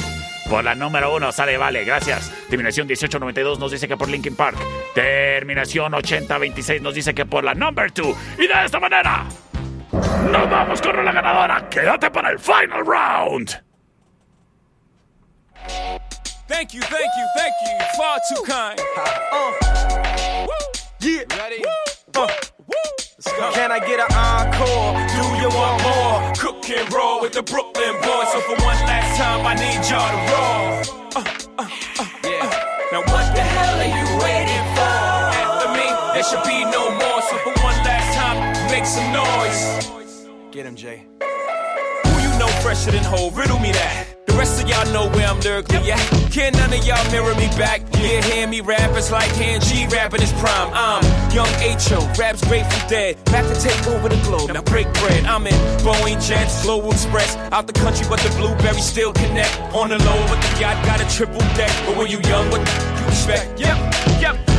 Por la número uno, sale, vale, gracias. Terminación 1892 nos dice que por Linkin Park. Terminación 8026 nos dice que por la number two. Y de esta manera, nos vamos con la ganadora. Quédate para el final round. Thank you, thank you, thank you. Far too kind. Uh. Yeah. Ready? Uh. Let's go. Can I get an encore? Do you want more? Cook and roll with the Brooklyn boys. So for one last time, I need y'all to roll. Uh, uh, uh, yeah. Now what the hell are you should be no more. So for one last time, make some noise. Get him, Jay. Who you know fresher than whole? Riddle me that. The rest of y'all know where I'm lyrically at. Can none of y'all mirror me back? Yeah, hear me rap, it's like hand G rapping his prime. I'm young H.O., raps Grateful Dead. Back to take over the globe, now break bread. I'm in Boeing Jets, Global Express. Out the country, but the blueberries still connect. On the low, but the yacht got a triple deck. But when you young, what the you expect? Yep, yep.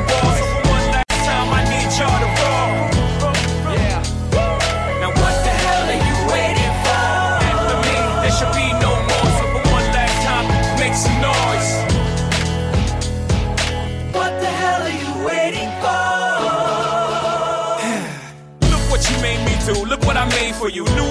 for you. Knew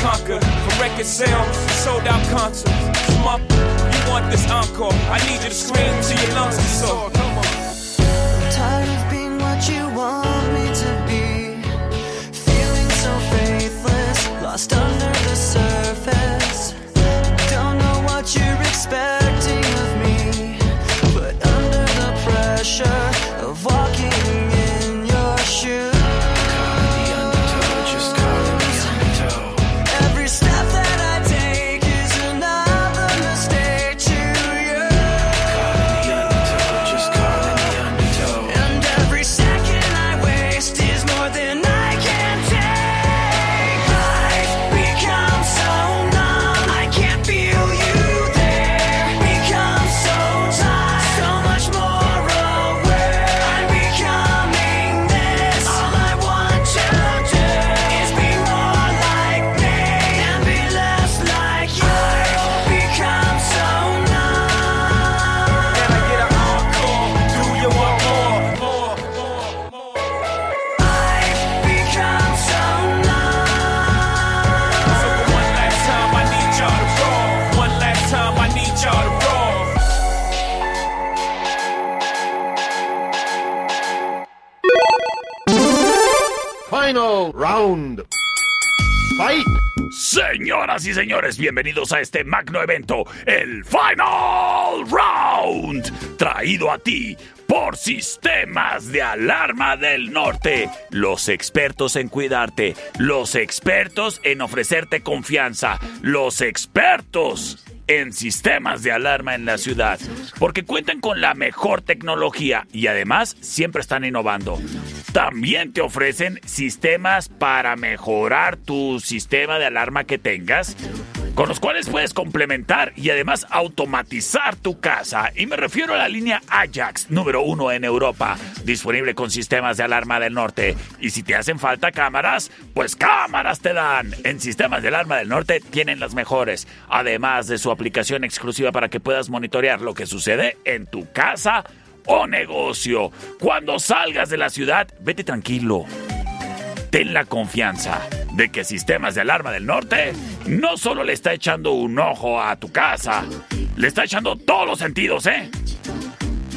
conquered. From record sales, sold out concerts. Come up, you want this encore? I need you to scream till your lungs are sore. Come on. Tired of being what you want me to be. Feeling so faithless, lost under the surface. Final Señoras y señores, bienvenidos a este magno evento, el Final Round, traído a ti por Sistemas de Alarma del Norte, los expertos en cuidarte, los expertos en ofrecerte confianza, los expertos en sistemas de alarma en la ciudad, porque cuentan con la mejor tecnología y además siempre están innovando. También te ofrecen sistemas para mejorar tu sistema de alarma que tengas, con los cuales puedes complementar y además automatizar tu casa. Y me refiero a la línea Ajax, número uno en Europa, disponible con sistemas de alarma del norte. Y si te hacen falta cámaras, pues cámaras te dan. En sistemas de alarma del norte tienen las mejores, además de su aplicación exclusiva para que puedas monitorear lo que sucede en tu casa o negocio. Cuando salgas de la ciudad, vete tranquilo. Ten la confianza de que Sistemas de Alarma del Norte no solo le está echando un ojo a tu casa, le está echando todos los sentidos, ¿eh?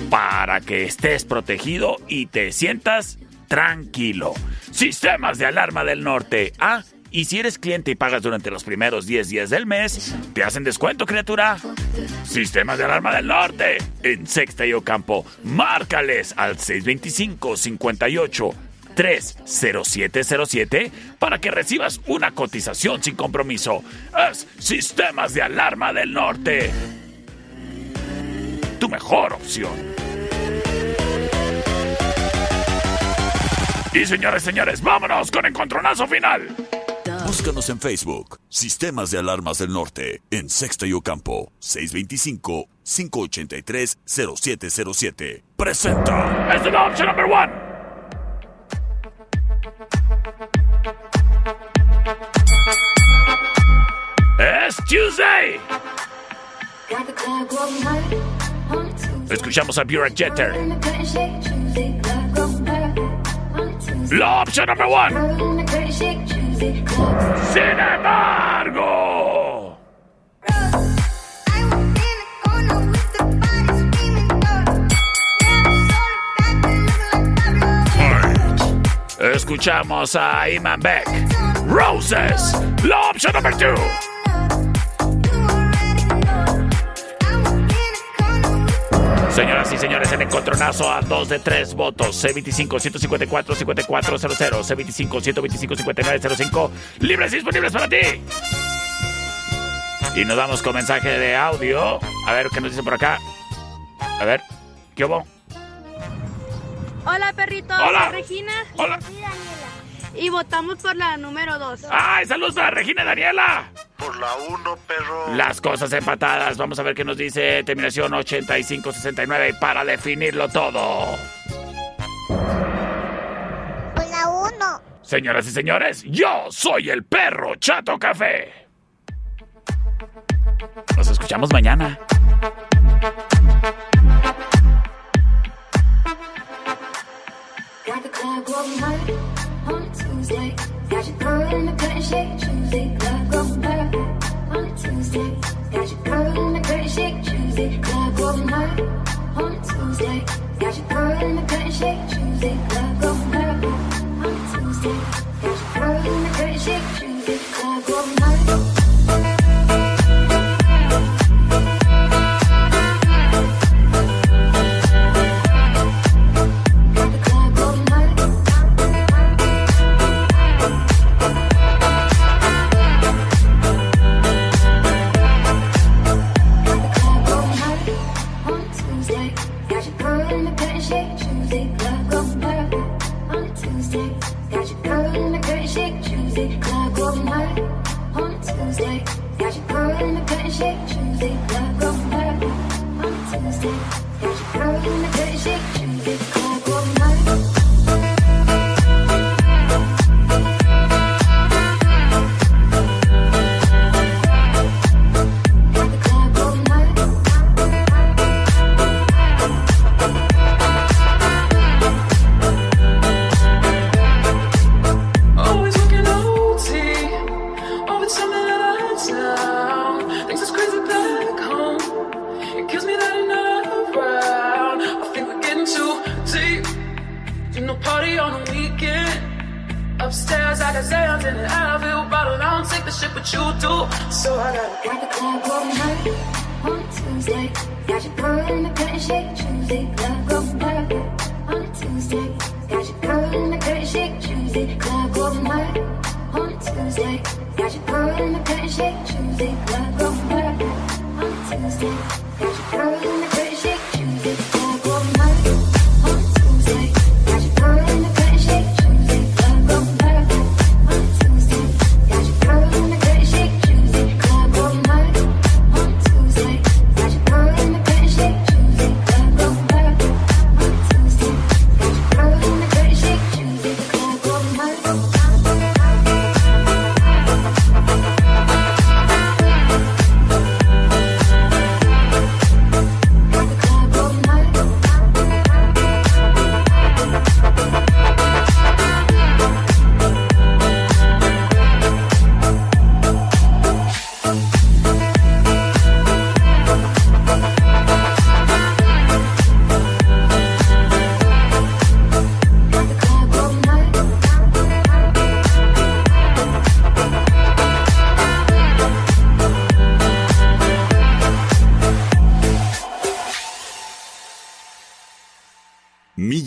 Para que estés protegido y te sientas tranquilo. Sistemas de Alarma del Norte. Ah, y si eres cliente y pagas durante los primeros 10 días del mes, te hacen descuento, criatura. Sistemas de Alarma del Norte. En Sexta y Ocampo. Márcales al 625 58 30707 para que recibas una cotización sin compromiso. Es Sistemas de Alarma del Norte. Tu mejor opción. Y señores, señores, vámonos con Encontronazo Final. Búscanos en Facebook, Sistemas de Alarmas del Norte, en Sexta y Ocampo, 625-583-0707. Presenta. Es la opción number one. Tuesday. Escuchamos a Bureau Jeter. La opción number one. Sin embargo. Escuchamos a Iman Beck. Roses. La opción number two. Señoras y señores, el encontronazo a 2 de 3 votos. C25-154-5400. C25-125-5905. Libres y disponibles para ti. Y nos vamos con mensaje de audio. A ver qué nos dice por acá. A ver, ¿qué hubo? Hola, perrito. Hola. Soy Regina. Hola. Y votamos por la número 2. ¡Ay, saludos para Regina y Daniela! Por la 1, perro. Las cosas empatadas. Vamos a ver qué nos dice terminación 8569 para definirlo todo. Por la 1. Señoras y señores, yo soy el perro Chato Café. Nos escuchamos mañana. Got the club Got your girl in the and shake Tuesday. Club going hard on a Tuesday. Got your girl in the and shake Tuesday. Club going hard on a Tuesday. Got your girl in the and shake Tuesday. Club going hard on a Tuesday. Club going hard.